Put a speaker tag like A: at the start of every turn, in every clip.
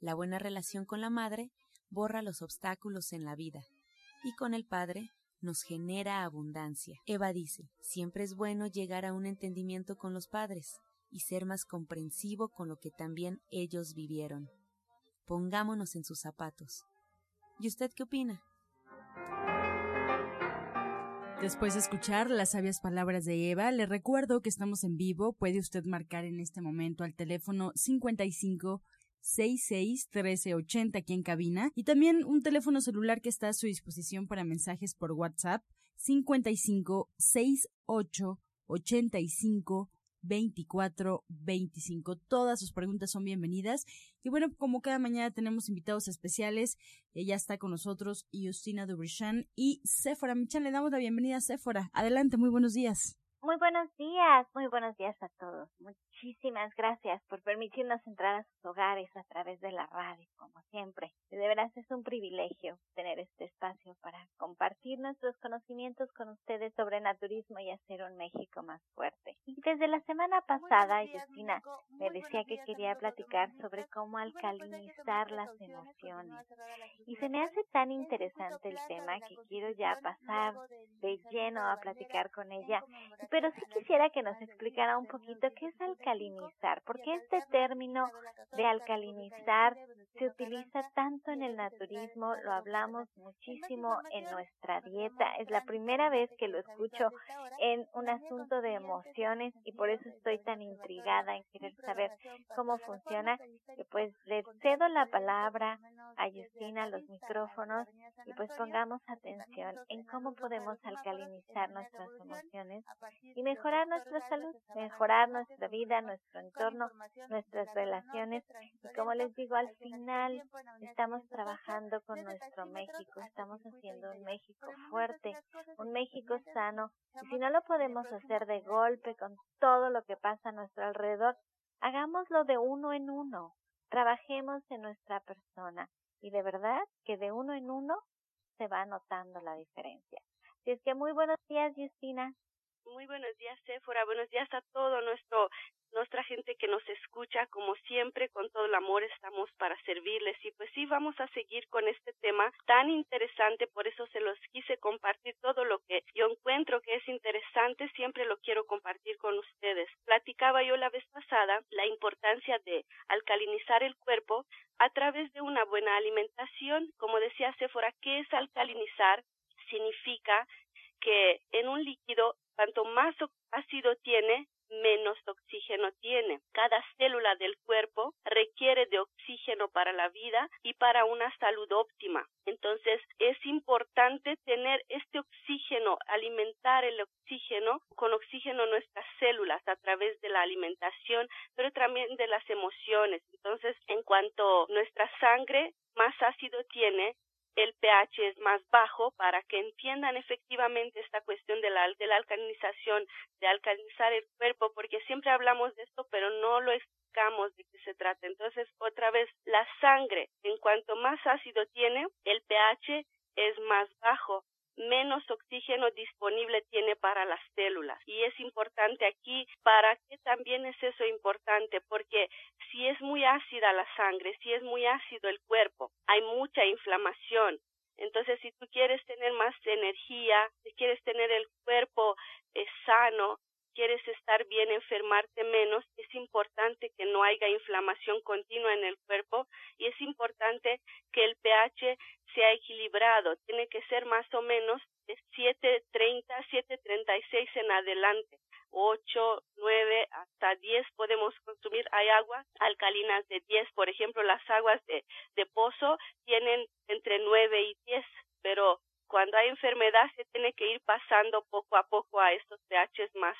A: La buena relación con la madre borra los obstáculos en la vida y con el padre nos genera abundancia. Eva dice, siempre es bueno llegar a un entendimiento con los padres y ser más comprensivo con lo que también ellos vivieron. Pongámonos en sus zapatos. ¿Y usted qué opina?
B: Después de escuchar las sabias palabras de Eva, le recuerdo que estamos en vivo. Puede usted marcar en este momento al teléfono 55 66 1380 aquí en cabina y también un teléfono celular que está a su disposición para mensajes por WhatsApp 55 68 85 24 25. Todas sus preguntas son bienvenidas. Y bueno, como cada mañana tenemos invitados especiales, ella está con nosotros Justina Dubrichan y Sephora Michan. Le damos la bienvenida a Sephora. Adelante, muy buenos días.
C: Muy buenos días, muy buenos días a todos. Muchísimas gracias por permitirnos entrar a sus hogares a través de la radio, como siempre. De veras es un privilegio tener este espacio para compartir nuestros conocimientos con ustedes sobre naturismo y hacer un México más fuerte. Y desde la semana pasada, Justina me decía que quería platicar sobre cómo alcalinizar las emociones. Y se me hace tan interesante el tema que quiero ya pasar de lleno a platicar con ella pero sí quisiera que nos explicara un poquito qué es alcalinizar, porque este término de alcalinizar se utiliza tanto en el naturismo, lo hablamos muchísimo en nuestra dieta, es la primera vez que lo escucho en un asunto de emociones y por eso estoy tan intrigada en querer saber cómo funciona, y pues le cedo la palabra a Justina, los micrófonos, y pues pongamos atención en cómo podemos alcalinizar nuestras emociones y mejorar nuestra salud, mejorar nuestra vida, nuestro entorno, nuestras relaciones. Y como les digo, al estamos trabajando con nuestro México, estamos haciendo un México fuerte, un México sano. Y si no lo podemos hacer de golpe con todo lo que pasa a nuestro alrededor, hagámoslo de uno en uno. Trabajemos en nuestra persona. Y de verdad que de uno en uno se va notando la diferencia. Así es que muy buenos días, Justina.
D: Muy buenos días, Sephora. Buenos días a todo nuestro nuestra gente que nos escucha. Como siempre, con todo el amor estamos para servirles. Y pues sí, vamos a seguir con este tema tan interesante. Por eso se los quise compartir todo lo que yo encuentro que es interesante. Siempre lo quiero compartir con ustedes. Platicaba yo la vez pasada la importancia de alcalinizar el cuerpo a través de una buena alimentación. Como decía Sephora, ¿qué es alcalinizar? Significa que en un líquido Cuanto más ácido tiene, menos oxígeno tiene. Cada célula del cuerpo requiere de oxígeno para la vida y para una salud óptima. Entonces es importante tener este oxígeno, alimentar el oxígeno con oxígeno nuestras células a través de la alimentación, pero también de las emociones. Entonces, en cuanto nuestra sangre más ácido tiene, el pH es más bajo para que entiendan efectivamente esta cuestión de la, de la alcalinización, de alcalinizar el cuerpo, porque siempre hablamos de esto, pero no lo explicamos de qué se trata. Entonces, otra vez, la sangre, en cuanto más ácido tiene, el pH es más bajo menos oxígeno disponible tiene para las células. Y es importante aquí, ¿para qué también es eso importante? Porque si es muy ácida la sangre, si es muy ácido el cuerpo, hay mucha inflamación. Entonces, si tú quieres tener más energía, si quieres tener el cuerpo eh, sano, quieres estar bien, enfermarte menos, es importante que no haya inflamación continua en el cuerpo y es importante que el pH sea equilibrado. Tiene que ser más o menos de 7.30, 7.36 en adelante. 8, 9, hasta 10 podemos consumir. Hay aguas alcalinas de 10, por ejemplo, las aguas de, de pozo tienen entre 9 y 10, pero cuando hay enfermedad se tiene que ir pasando poco a poco a estos pHs más,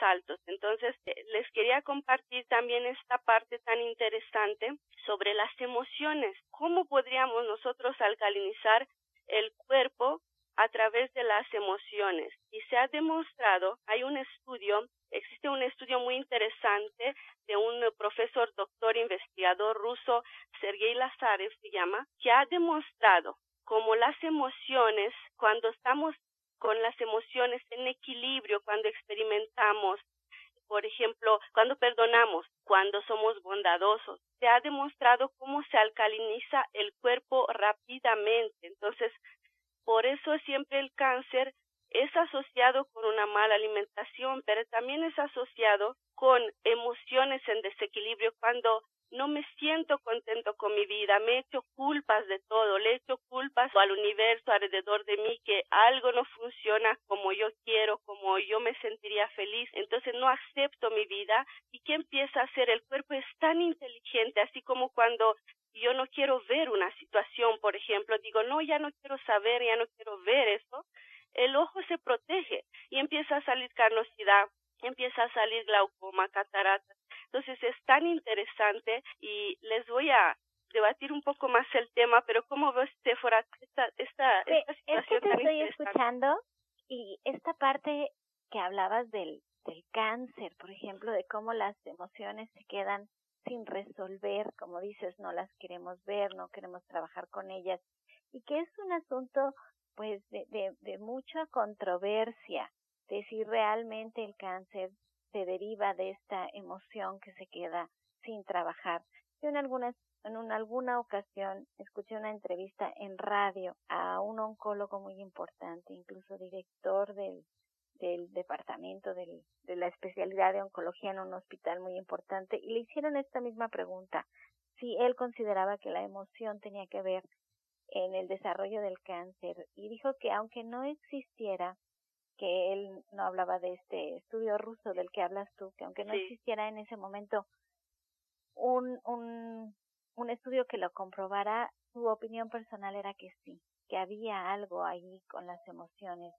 D: altos. Entonces, eh, les quería compartir también esta parte tan interesante sobre las emociones. ¿Cómo podríamos nosotros alcalinizar el cuerpo a través de las emociones? Y se ha demostrado, hay un estudio, existe un estudio muy interesante de un profesor, doctor, investigador ruso, Sergei Lazarev se llama, que ha demostrado como las emociones, cuando estamos con las emociones en equilibrio, cuando experimentamos, por ejemplo, cuando perdonamos, cuando somos bondadosos, se ha demostrado cómo se alcaliniza el cuerpo rápidamente. Entonces, por eso siempre el cáncer es asociado con una mala alimentación, pero también es asociado con emociones en desequilibrio cuando no me siento contento con mi vida, me he hecho culpas de todo, le he hecho culpas al universo alrededor de mí que algo no funciona como yo quiero, como yo me sentiría feliz, entonces no acepto mi vida y ¿qué empieza a hacer? El cuerpo es tan inteligente, así como cuando yo no quiero ver una situación, por ejemplo, digo, no, ya no quiero saber, ya no quiero ver eso, el ojo se protege y empieza a salir carnosidad, empieza a salir glaucoma, cataratas, entonces es tan interesante y les voy a debatir un poco más el tema, pero ¿cómo ves, Sephora, esta, esta, esta situación
C: es que te estoy escuchando y esta parte que hablabas del, del cáncer, por ejemplo, de cómo las emociones se quedan sin resolver, como dices, no las queremos ver, no queremos trabajar con ellas, y que es un asunto pues de, de, de mucha controversia, de si realmente el cáncer se deriva de esta emoción que se queda sin trabajar. Yo en algunas en una, alguna ocasión escuché una entrevista en radio a un oncólogo muy importante, incluso director del, del departamento del, de la especialidad de oncología en un hospital muy importante, y le hicieron esta misma pregunta, si él consideraba que la emoción tenía que ver en el desarrollo del cáncer, y dijo que aunque no existiera que él no hablaba de este estudio ruso del que hablas tú, que aunque no
D: Sí.
C: existiera en ese momento un, un, un estudio que lo comprobara, su opinión personal era que sí, que había algo ahí con las emociones,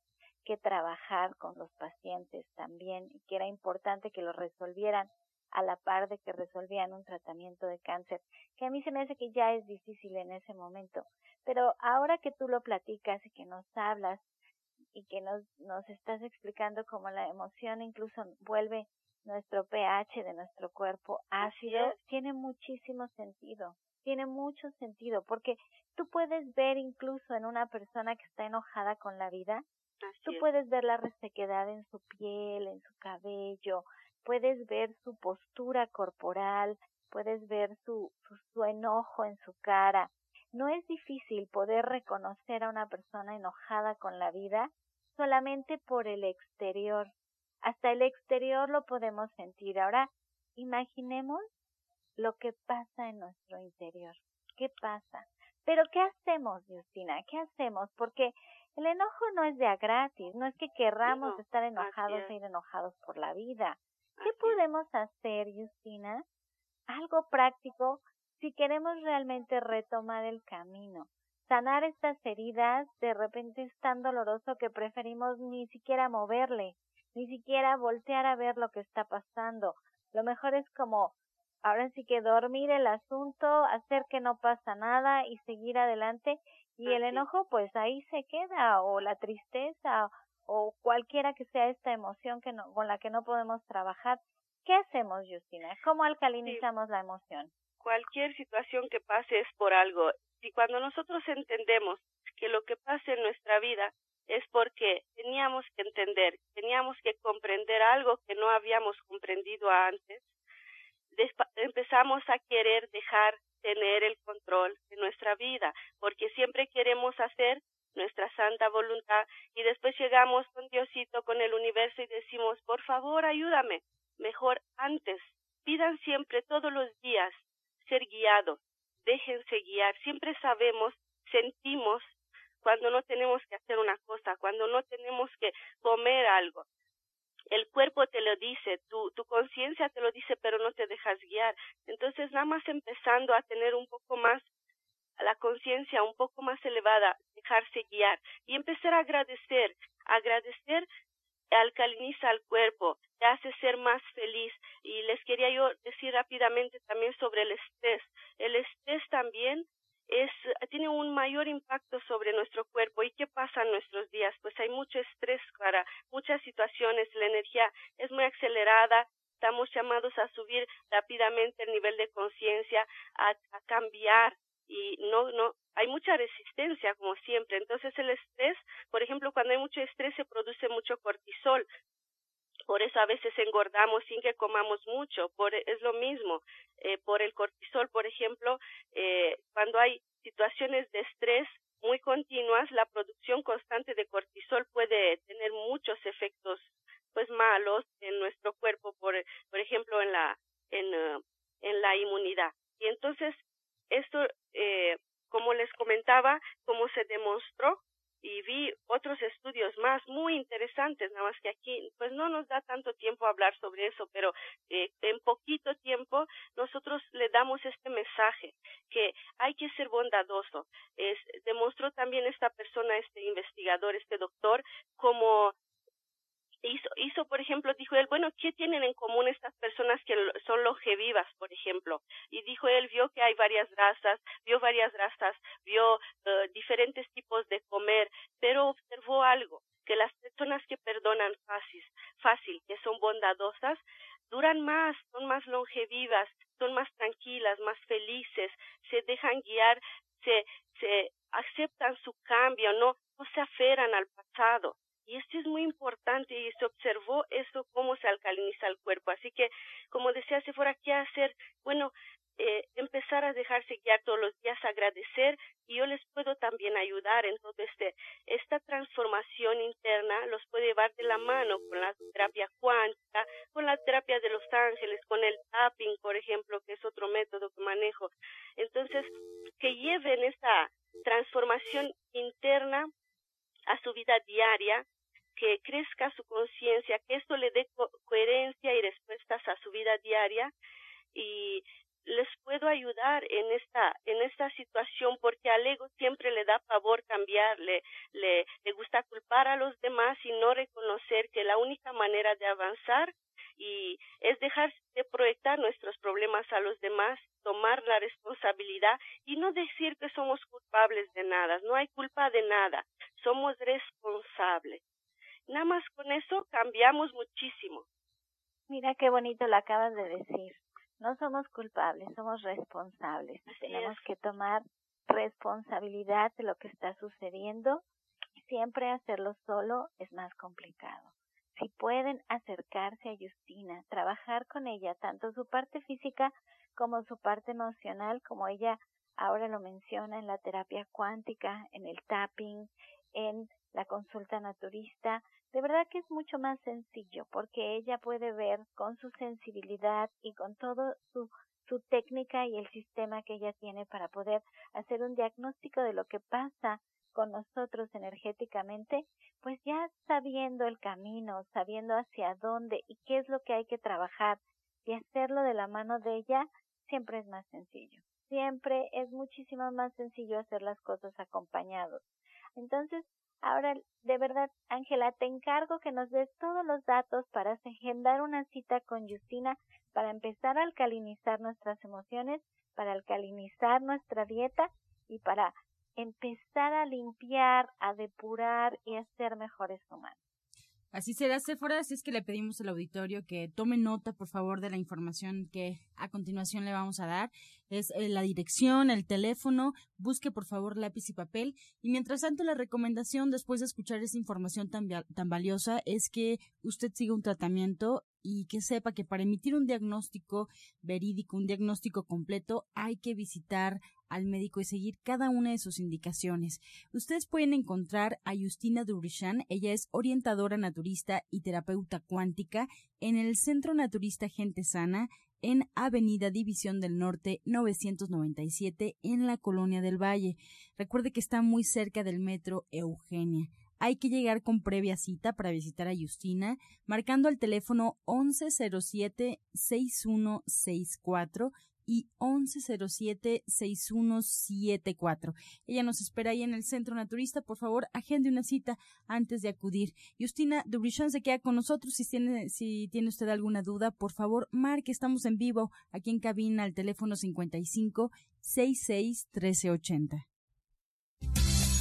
C: que trabajar con los pacientes también, y que era importante que lo resolvieran a la par de que resolvían un tratamiento de cáncer, que a mí se me hace que ya es difícil en ese momento. Pero ahora que tú lo platicas y que nos hablas y que nos, nos estás explicando cómo la emoción incluso vuelve nuestro pH de nuestro cuerpo ácido, tiene muchísimo sentido, tiene mucho sentido, porque tú puedes ver incluso en una persona que está enojada con la vida,
D: Así
C: tú
D: es.
C: puedes ver la resequedad en su piel, en su cabello, puedes ver su postura corporal, puedes ver su, su, su enojo en su cara. No es difícil poder reconocer a una persona enojada con la vida solamente por el exterior. Hasta el exterior lo podemos sentir. Ahora, imaginemos lo que pasa en nuestro interior. ¿Qué pasa? Pero ¿qué hacemos, Justina? ¿Qué hacemos? Porque el enojo no es de a gratis, no es que querramos
D: No,
C: estar enojados
D: es.
C: e ir enojados por la vida. ¿Qué
D: Así
C: podemos hacer, Justina? Algo práctico si queremos realmente retomar el camino. Sanar estas heridas de repente es tan doloroso que preferimos ni siquiera moverle, ni siquiera voltear a ver lo que está pasando. Lo mejor es como ahora sí que dormir el asunto, hacer que no pasa nada y seguir adelante y el enojo pues ahí se queda o la tristeza o cualquiera que sea esta emoción que no, con la que no podemos trabajar. ¿Qué hacemos, Justina? ¿Cómo alcalinizamos la emoción?
D: cualquier situación que pase es por algo. Y cuando nosotros entendemos que lo que pasa en nuestra vida es porque teníamos que entender, teníamos que comprender algo que no habíamos comprendido antes, empezamos a querer dejar tener el control de nuestra vida, porque siempre queremos hacer nuestras santa voluntad y después llegamos con Diosito, con el universo y decimos, por favor, ayúdame. Mejor antes, pidan siempre todos los días ser guiados, déjense guiar, siempre sabemos, sentimos cuando no tenemos que hacer una cosa, cuando no tenemos que comer algo. El cuerpo te lo dice, tu, tu conciencia te lo dice, pero no te dejas guiar. Entonces, nada más empezando a tener un poco más la conciencia un poco más elevada, dejarse guiar y empezar a agradecer. Agradecer alcaliniza al cuerpo, te hace ser más feliz. Y les quería yo decir rápidamente también sobre el estrés. El estrés también es, tiene un mayor impacto sobre nuestro cuerpo. ¿Y qué pasa en nuestros días? Pues hay mucho estrés para muchas situaciones, la energía es muy acelerada, estamos llamados a subir rápidamente el nivel de conciencia, a cambiar y no, no, hay mucha resistencia como siempre. Entonces el estrés, por ejemplo, cuando hay mucho estrés se produce mucho cortisol. Por eso a veces engordamos sin que comamos mucho. Por, es lo mismo. Eh, por el cortisol, por ejemplo, eh, cuando hay situaciones de estrés muy continuas, la producción constante de cortisol puede tener muchos efectos pues malos en nuestro cuerpo, por, por ejemplo, en la, en, uh, en la inmunidad. Y entonces esto, eh, como les comentaba, como se demostró y vi otros estudios más muy interesantes, nada más que aquí, pues no nos da tanto tiempo hablar sobre eso, pero eh, en poquito tiempo nosotros le damos este mensaje que hay que ser bondadoso. Es, demostró también esta persona, este investigador, este doctor, como hizo, hizo, por ejemplo, dijo él, bueno, ¿qué tienen en común estas personas que son longevivas, por ejemplo? Y dijo él, vio que hay varias razas, vio varias razas, vio uh, diferentes tipos de comer, pero observó algo, que las personas que perdonan fácil, fácil, que son bondadosas, duran más, son más longevivas, son más tranquilas, más felices, se dejan guiar, se, se aceptan su cambio, no, no se aferran al pasado. Y esto es muy importante y se observó eso, cómo se alcaliniza el cuerpo. Así que, como decía fuera ¿qué hacer? Bueno, eh, empezar a dejarse guiar todos los días, agradecer y yo les puedo también ayudar en todo este, esta transformación interna los puede llevar de la mano con la terapia cuántica, con la terapia de los ángeles, con el tapping, por ejemplo, que es otro método que manejo. Entonces, que lleven esta transformación interna a su vida diaria, que crezca su conciencia, que esto le dé coherencia y respuestas a su vida diaria y les puedo ayudar en esta en esta situación porque al ego siempre le da favor cambiarle le, le gusta culpar a los demás y no reconocer que la única manera de avanzar y es dejar de proyectar nuestros problemas a los demás, tomar la responsabilidad y no decir que somos culpables de nada, no hay culpa de nada, somos responsables. Nada más con eso cambiamos muchísimo.
C: Mira qué bonito lo acabas de decir. No somos culpables, somos responsables. Tenemos que tomar responsabilidad de lo que está sucediendo. Siempre hacerlo solo es más complicado si pueden acercarse a Justina, trabajar con ella, tanto su parte física como su parte emocional, como ella ahora lo menciona en la terapia cuántica, en el tapping, en la consulta naturista, de verdad que es mucho más sencillo porque ella puede ver con su sensibilidad y con todo su su técnica y el sistema que ella tiene para poder hacer un diagnóstico de lo que pasa con nosotros energéticamente, pues ya sabiendo el camino, sabiendo hacia dónde y qué es lo que hay que trabajar y hacerlo de la mano de ella, siempre es más sencillo. Siempre es muchísimo más sencillo hacer las cosas acompañados. Entonces, ahora, de verdad, Ángela, te encargo que nos des todos los datos para agendar una cita con Justina para empezar a alcalinizar nuestras emociones, para alcalinizar nuestra dieta y para empezar a limpiar, a depurar y a ser mejores humanos.
B: Así será, Sephora, así es que le pedimos al auditorio que tome nota, por favor, de la información que a continuación le vamos a dar. Es eh, la dirección, el teléfono, busque por favor lápiz y papel. Y mientras tanto, la recomendación, después de escuchar esa información tan, tan valiosa, es que usted siga un tratamiento y que sepa que para emitir un diagnóstico verídico, un diagnóstico completo, hay que visitar al médico y seguir cada una de sus indicaciones. Ustedes pueden encontrar a Justina Durishan, ella es orientadora naturista y terapeuta cuántica en el Centro Naturista Gente Sana en Avenida División del Norte 997 en la Colonia del Valle. Recuerde que está muy cerca del metro Eugenia. Hay que llegar con previa cita para visitar a Justina, marcando al teléfono 1107-6164 y 1107-6174. Ella nos espera ahí en el Centro Naturista. Por favor, agende una cita antes de acudir. Justina Dubrichon se queda con nosotros. Si tiene, si tiene usted alguna duda, por favor, marque. Estamos en vivo aquí en cabina al teléfono 55 66 1380.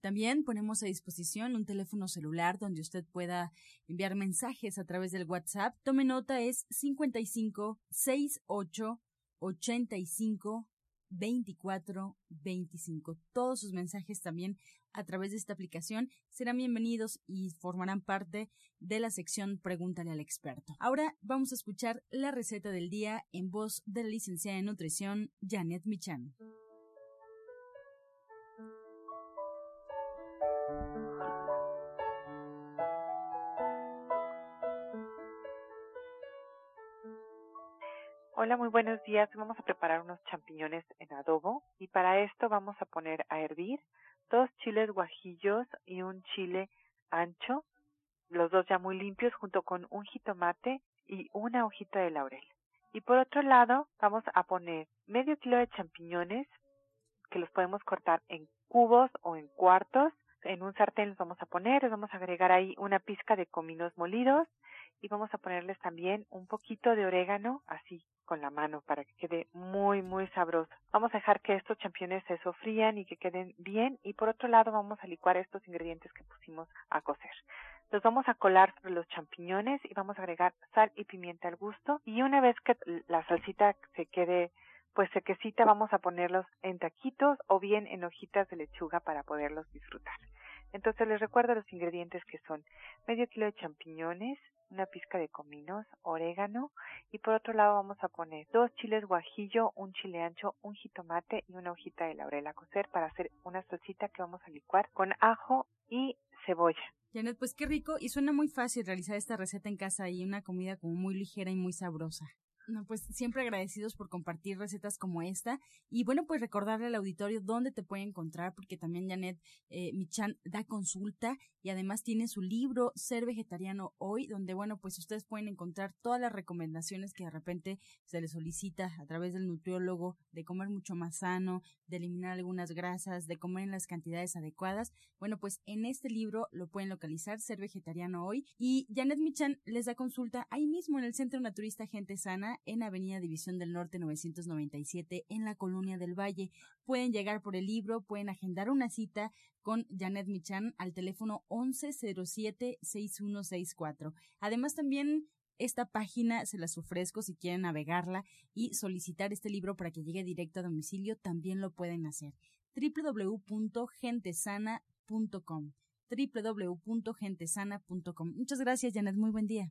B: También ponemos a disposición un teléfono celular donde usted pueda enviar mensajes a través del WhatsApp. Tome nota, es 55 68 85 24 25. Todos sus mensajes también a través de esta aplicación serán bienvenidos y formarán parte de la sección Pregúntale al experto. Ahora vamos a escuchar la receta del día en voz de la licenciada en nutrición Janet Michan.
E: Hola, muy buenos días. Vamos a preparar unos champiñones en adobo y para esto vamos a poner a hervir dos chiles guajillos y un chile ancho, los dos ya muy limpios, junto con un jitomate y una hojita de laurel. Y por otro lado, vamos a poner medio kilo de champiñones que los podemos cortar en cubos o en cuartos. En un sartén los vamos a poner, les vamos a agregar ahí una pizca de cominos molidos y vamos a ponerles también un poquito de orégano, así con la mano para que quede muy muy sabroso. Vamos a dejar que estos championes se sofrían y que queden bien y por otro lado vamos a licuar estos ingredientes que pusimos a cocer. Los vamos a colar sobre los champiñones y vamos a agregar sal y pimienta al gusto y una vez que la salsita se quede pues sequecita vamos a ponerlos en taquitos o bien en hojitas de lechuga para poderlos disfrutar. Entonces les recuerdo los ingredientes que son medio kilo de champiñones, una pizca de cominos, orégano y por otro lado vamos a poner dos chiles guajillo, un chile ancho, un jitomate y una hojita de laurel a cocer para hacer una salsita que vamos a licuar con ajo y cebolla.
B: Janet, pues qué rico y suena muy fácil realizar esta receta en casa y una comida como muy ligera y muy sabrosa. No, pues siempre agradecidos por compartir recetas como esta. Y bueno, pues recordarle al auditorio dónde te puede encontrar, porque también Janet eh, Michan da consulta y además tiene su libro Ser Vegetariano Hoy, donde bueno, pues ustedes pueden encontrar todas las recomendaciones que de repente se les solicita a través del nutriólogo de comer mucho más sano, de eliminar algunas grasas, de comer en las cantidades adecuadas. Bueno, pues en este libro lo pueden localizar, Ser Vegetariano Hoy. Y Janet Michan les da consulta ahí mismo en el Centro Naturista Gente Sana en Avenida División del Norte 997 en la Colonia del Valle. Pueden llegar por el libro, pueden agendar una cita con Janet Michan al teléfono 1107-6164. Además también esta página se las ofrezco si quieren navegarla y solicitar este libro para que llegue directo a domicilio, también lo pueden hacer. www.gentesana.com www.gentesana.com Muchas gracias, Janet. Muy buen día.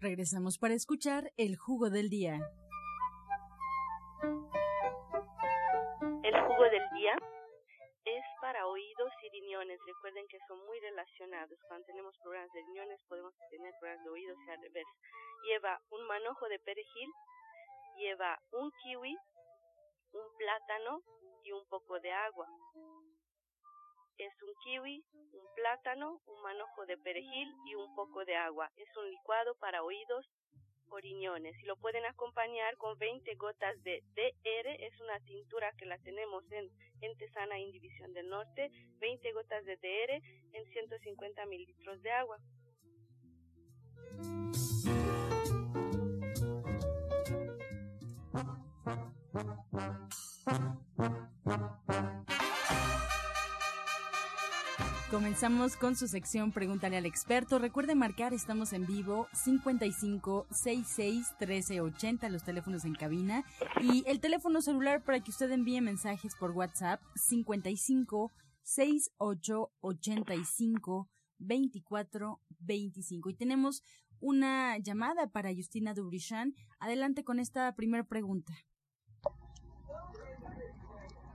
B: Regresamos para escuchar el jugo del día.
D: El jugo del día es para riñones. Recuerden que son muy relacionados. Cuando tenemos problemas de riñones podemos tener problemas de oídos y al revés. Lleva un manojo de perejil, lleva un kiwi, un plátano y un poco de agua. Es un kiwi, un plátano, un manojo de perejil y un poco de agua. Es un licuado para oídos riñones y lo pueden acompañar con 20 gotas de DR, es una tintura que la tenemos en, en Tesana, en División del Norte, 20 gotas de DR en 150 mililitros de agua.
B: Comenzamos con su sección Pregúntale al experto. Recuerde marcar, estamos en vivo 55 66 1380, los teléfonos en cabina y el teléfono celular para que usted envíe mensajes por WhatsApp 55 68 85 24 25. Y tenemos una llamada para Justina Dubrichan. Adelante con esta primera pregunta.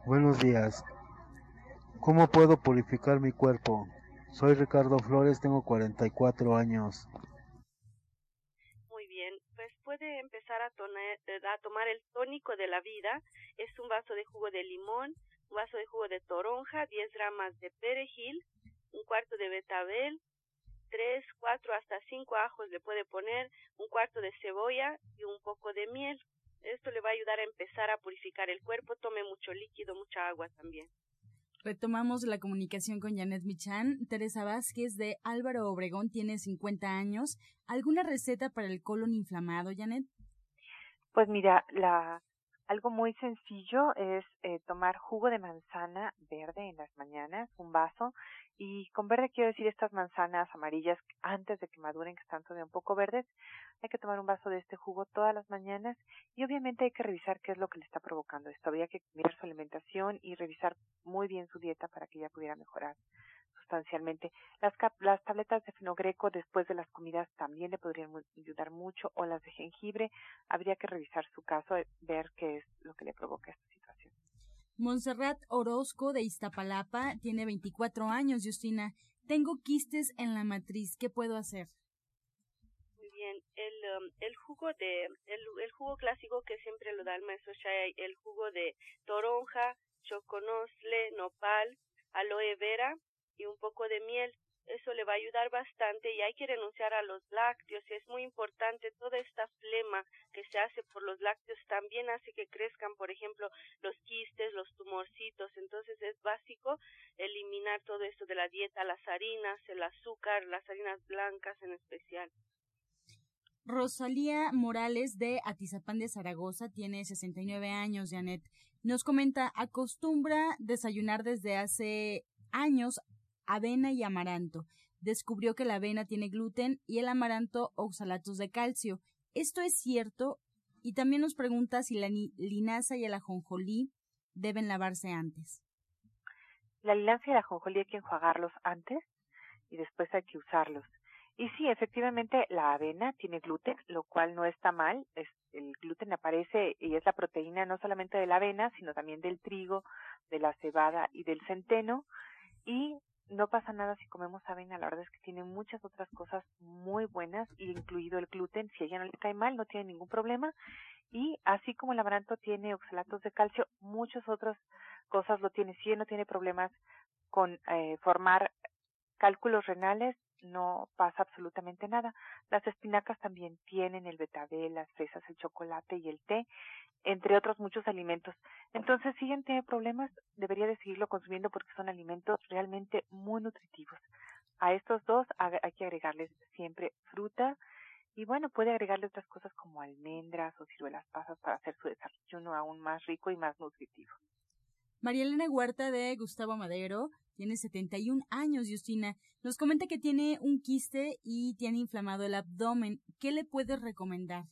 F: Buenos días. ¿Cómo puedo purificar mi cuerpo? Soy Ricardo Flores, tengo 44 años.
D: Muy bien, pues puede empezar a, tomar el tónico de la vida. Es un vaso de jugo de limón, un vaso de jugo de toronja, 10 gramas de perejil, un cuarto de betabel, 3, 4 hasta 5 ajos le puede poner, un cuarto de cebolla y un poco de miel. Esto le va a ayudar a empezar a purificar el cuerpo. Tome mucho líquido, mucha agua también.
B: Retomamos la comunicación con Janet Michan. Teresa Vázquez de Álvaro Obregón tiene 50 años. ¿Alguna receta para el colon inflamado, Janet?
E: Pues mira, la, algo muy sencillo es eh, tomar jugo de manzana verde en las mañanas, un vaso, y con verde quiero decir estas manzanas amarillas antes de que maduren, que están todavía un poco verdes. Hay que tomar un vaso de este jugo todas las mañanas y obviamente hay que revisar qué es lo que le está provocando esto. Habría que mirar su alimentación y revisar muy bien su dieta para que ella pudiera mejorar sustancialmente. Las, las tabletas de fenogreco después de las comidas también le podrían ayudar mucho o las de jengibre. Habría que revisar su caso, eh, ver qué es lo que le provoca esta situación.
B: Montserrat Orozco de Iztapalapa tiene 24 años, Justina. Tengo quistes en la matriz, ¿qué puedo hacer?
D: Muy bien, el, um, el jugo de el, el, jugo clásico que siempre lo da el maestro Shai, el jugo de toronja, choconosle, nopal, aloe vera y un poco de miel eso le va a ayudar bastante y hay que renunciar a los lácteos. Es muy importante toda esta flema que se hace por los lácteos también hace que crezcan, por ejemplo, los quistes, los tumorcitos. Entonces es básico eliminar todo esto de la dieta, las harinas, el azúcar, las harinas blancas en especial.
B: Rosalía Morales de Atizapán de Zaragoza tiene 69 años, Janet. Nos comenta, acostumbra desayunar desde hace años avena y amaranto. Descubrió que la avena tiene gluten y el amaranto oxalatos de calcio. ¿Esto es cierto? Y también nos pregunta si la linaza y el ajonjolí deben lavarse antes.
E: La linaza y el ajonjolí hay que enjuagarlos antes y después hay que usarlos. Y sí, efectivamente, la avena tiene gluten, lo cual no está mal. El gluten aparece y es la proteína no solamente de la avena, sino también del trigo, de la cebada y del centeno. Y no pasa nada si comemos avena, la verdad es que tiene muchas otras cosas muy buenas, incluido el gluten, si a ella no le cae mal, no tiene ningún problema. Y así como el amaranto tiene oxalatos de calcio, muchas otras cosas lo tiene. Si ella no tiene problemas con eh, formar cálculos renales, no pasa absolutamente nada. Las espinacas también tienen el betabel, las fresas, el chocolate y el té entre otros muchos alimentos. Entonces, si alguien tiene problemas, debería de seguirlo consumiendo porque son alimentos realmente muy nutritivos. A estos dos hay que agregarles siempre fruta y bueno, puede agregarle otras cosas como almendras o ciruelas pasas para hacer su desayuno aún más rico y más nutritivo.
B: María Elena Huerta de Gustavo Madero tiene 71 años, Justina. Nos comenta que tiene un quiste y tiene inflamado el abdomen. ¿Qué le puedes recomendar?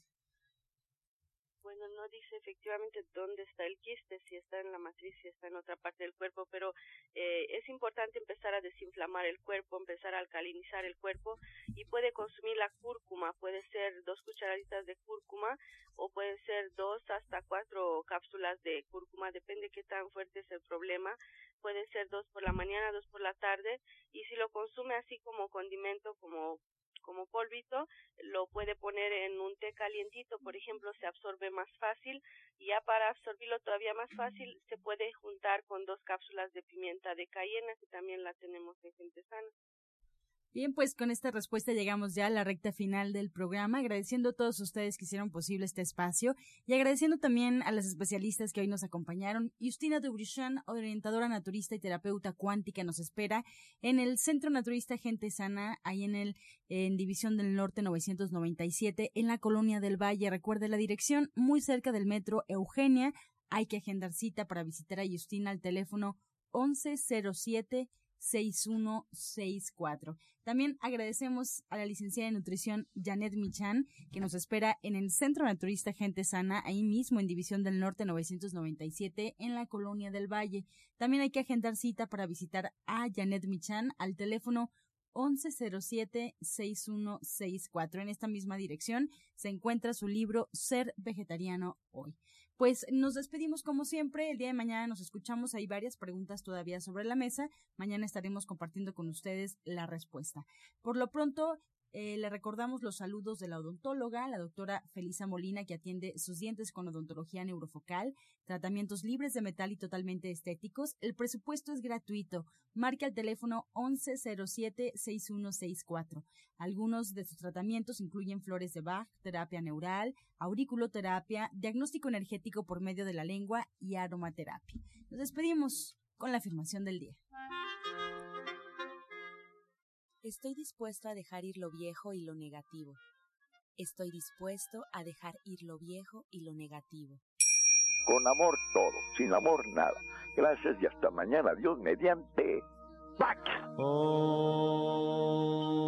D: No dice efectivamente dónde está el quiste, si está en la matriz, si está en otra parte del cuerpo, pero eh, es importante empezar a desinflamar el cuerpo, empezar a alcalinizar el cuerpo y puede consumir la cúrcuma, puede ser dos cucharaditas de cúrcuma o pueden ser dos hasta cuatro cápsulas de cúrcuma, depende qué tan fuerte es el problema, puede ser dos por la mañana, dos por la tarde, y si lo consume así como condimento, como como polvito, lo puede poner en un té calientito, por ejemplo, se absorbe más fácil y ya para absorbirlo todavía más fácil se puede juntar con dos cápsulas de pimienta de cayena que también la tenemos en gente sana.
B: Bien, pues con esta respuesta llegamos ya a la recta final del programa, agradeciendo a todos ustedes que hicieron posible este espacio y agradeciendo también a las especialistas que hoy nos acompañaron. Justina Dubrichan, orientadora naturista y terapeuta cuántica, nos espera en el Centro Naturista Gente Sana, ahí en el en División del Norte 997, en la Colonia del Valle. Recuerde la dirección, muy cerca del metro Eugenia. Hay que agendar cita para visitar a Justina al teléfono 1107 6164. También agradecemos a la licenciada de nutrición Janet Michan, que nos espera en el Centro Naturista Gente Sana, ahí mismo en División del Norte 997, en la Colonia del Valle. También hay que agendar cita para visitar a Janet Michan al teléfono 1107-6164. En esta misma dirección se encuentra su libro Ser Vegetariano Hoy. Pues nos despedimos como siempre. El día de mañana nos escuchamos. Hay varias preguntas todavía sobre la mesa. Mañana estaremos compartiendo con ustedes la respuesta. Por lo pronto, eh, le recordamos los saludos de la odontóloga, la doctora Felisa Molina, que atiende sus dientes con odontología neurofocal, tratamientos libres de metal y totalmente estéticos. El presupuesto es gratuito. Marque al teléfono 1107-6164. Algunos de sus tratamientos incluyen flores de Bach, terapia neural, auriculoterapia, diagnóstico energético por medio de la lengua y aromaterapia. Nos despedimos con la afirmación del día.
A: Estoy dispuesto a dejar ir lo viejo y lo negativo. Estoy dispuesto a dejar ir lo viejo y lo negativo.
G: Con amor todo, sin amor nada. Gracias y hasta mañana. Dios mediante. ¡Pax!
H: Oh.